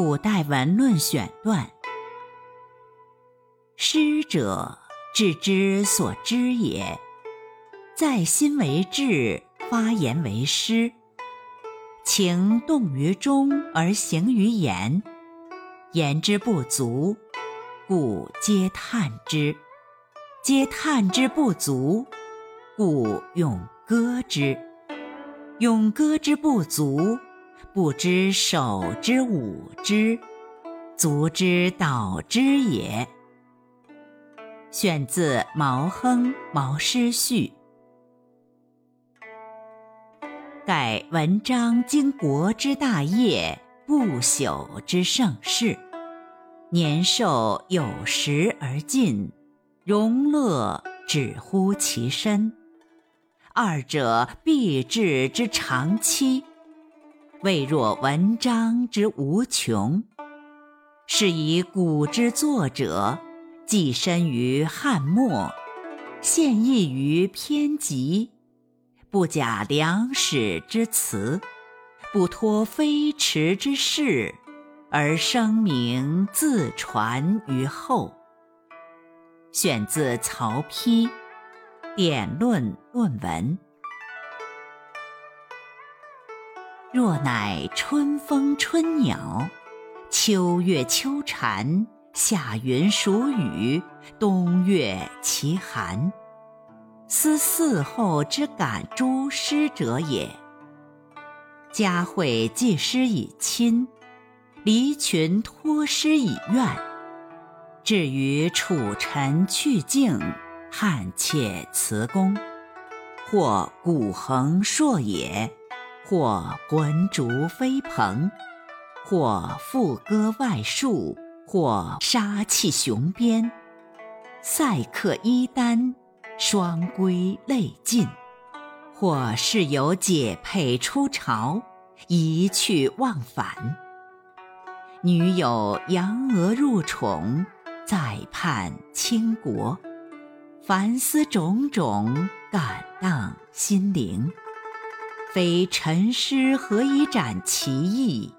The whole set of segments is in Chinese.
古代文论选段。诗者，致之所知也。在心为志，发言为诗。情动于中而行于言，言之不足，故嗟叹之；嗟叹之不足，故咏歌之。咏歌之不足，不知手之舞之，足之蹈之也。选自《毛亨毛诗序》。盖文章经国之大业，不朽之盛世。年寿有时而尽，荣乐止乎其身。二者必至之长期，未若文章之无穷。是以古之作者，寄身于汉末，献逸于篇集。不假良史之辞，不托飞驰之势，而声名自传于后。选自曹丕《典论论文》。若乃春风春鸟，秋月秋蝉，夏云暑雨，冬月其寒。思嗣后之感诸师者也。嘉惠寄师以亲，离群托师以怨。至于楚臣去境，汉妾辞宫，或古横槊野，或浑竹飞蓬，或赋歌外戍，或杀气雄鞭，塞客衣单。双归泪尽，或是有解佩出朝，一去忘返。女有扬娥入宠，再盼倾国。凡思种种，感荡心灵。非陈诗何以展其意？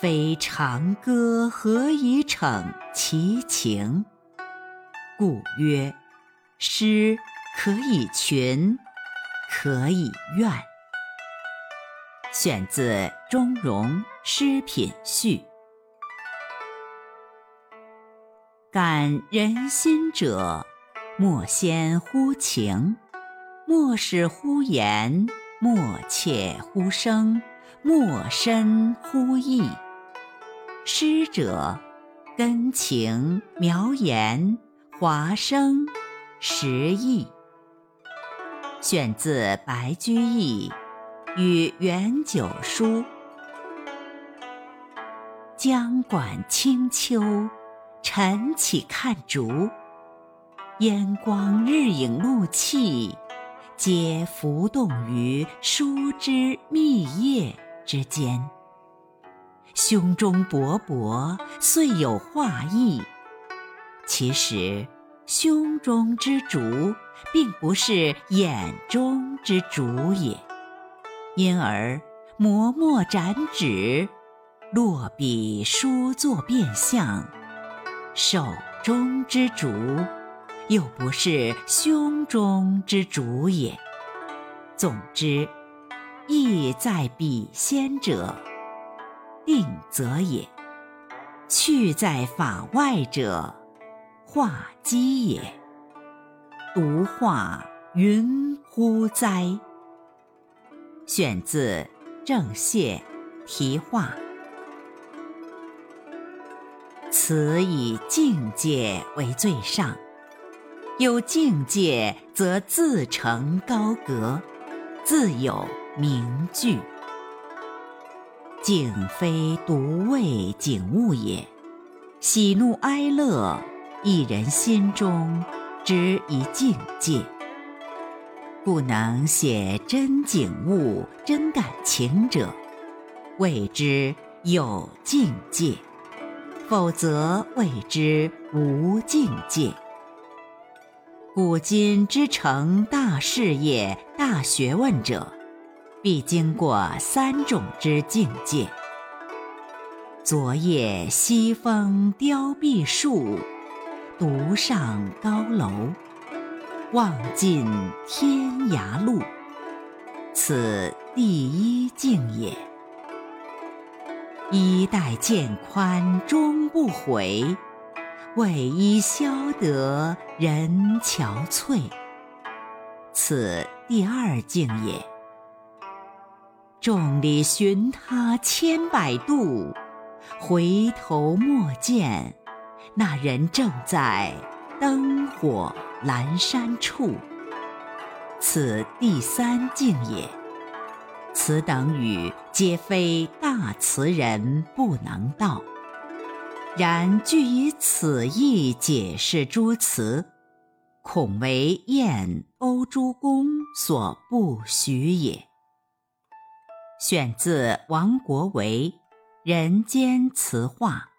非长歌何以逞其情？故曰。诗可以群，可以怨。选自《钟嵘诗品序》。感人心者，莫先乎情，莫使乎言，莫切乎声，莫深乎意。诗者，根情苗言，华声。实意，选自《白居易与元九书》。江管清秋，晨起看竹，烟光日影露气，皆浮动于书之密叶之间。胸中勃勃，遂有画意。其实。胸中之竹，并不是眼中之竹也，因而磨墨展纸，落笔书作变相，手中之竹，又不是胸中之竹也。总之，意在笔先者，定则也；去在法外者。画机也，独画云乎哉？选自《正谢题画》。此以境界为最上，有境界则自成高阁，自有名句。景非独谓景物也，喜怒哀乐。一人心中之一境界，故能写真景物、真感情者，谓之有境界；否则谓之无境界。古今之成大事业、大学问者，必经过三种之境界：昨夜西风凋碧树，独上高楼。望尽天涯路，此第一境也。衣带渐宽终不悔，为伊消得人憔悴，此第二境也。众里寻他千百度，回头莫见，那人正在灯火阑珊处，此第三境也。此等语皆非大词人不能道，然据以此意解释诸词，恐为燕欧诸公所不许也。选自王国维《人间词话》。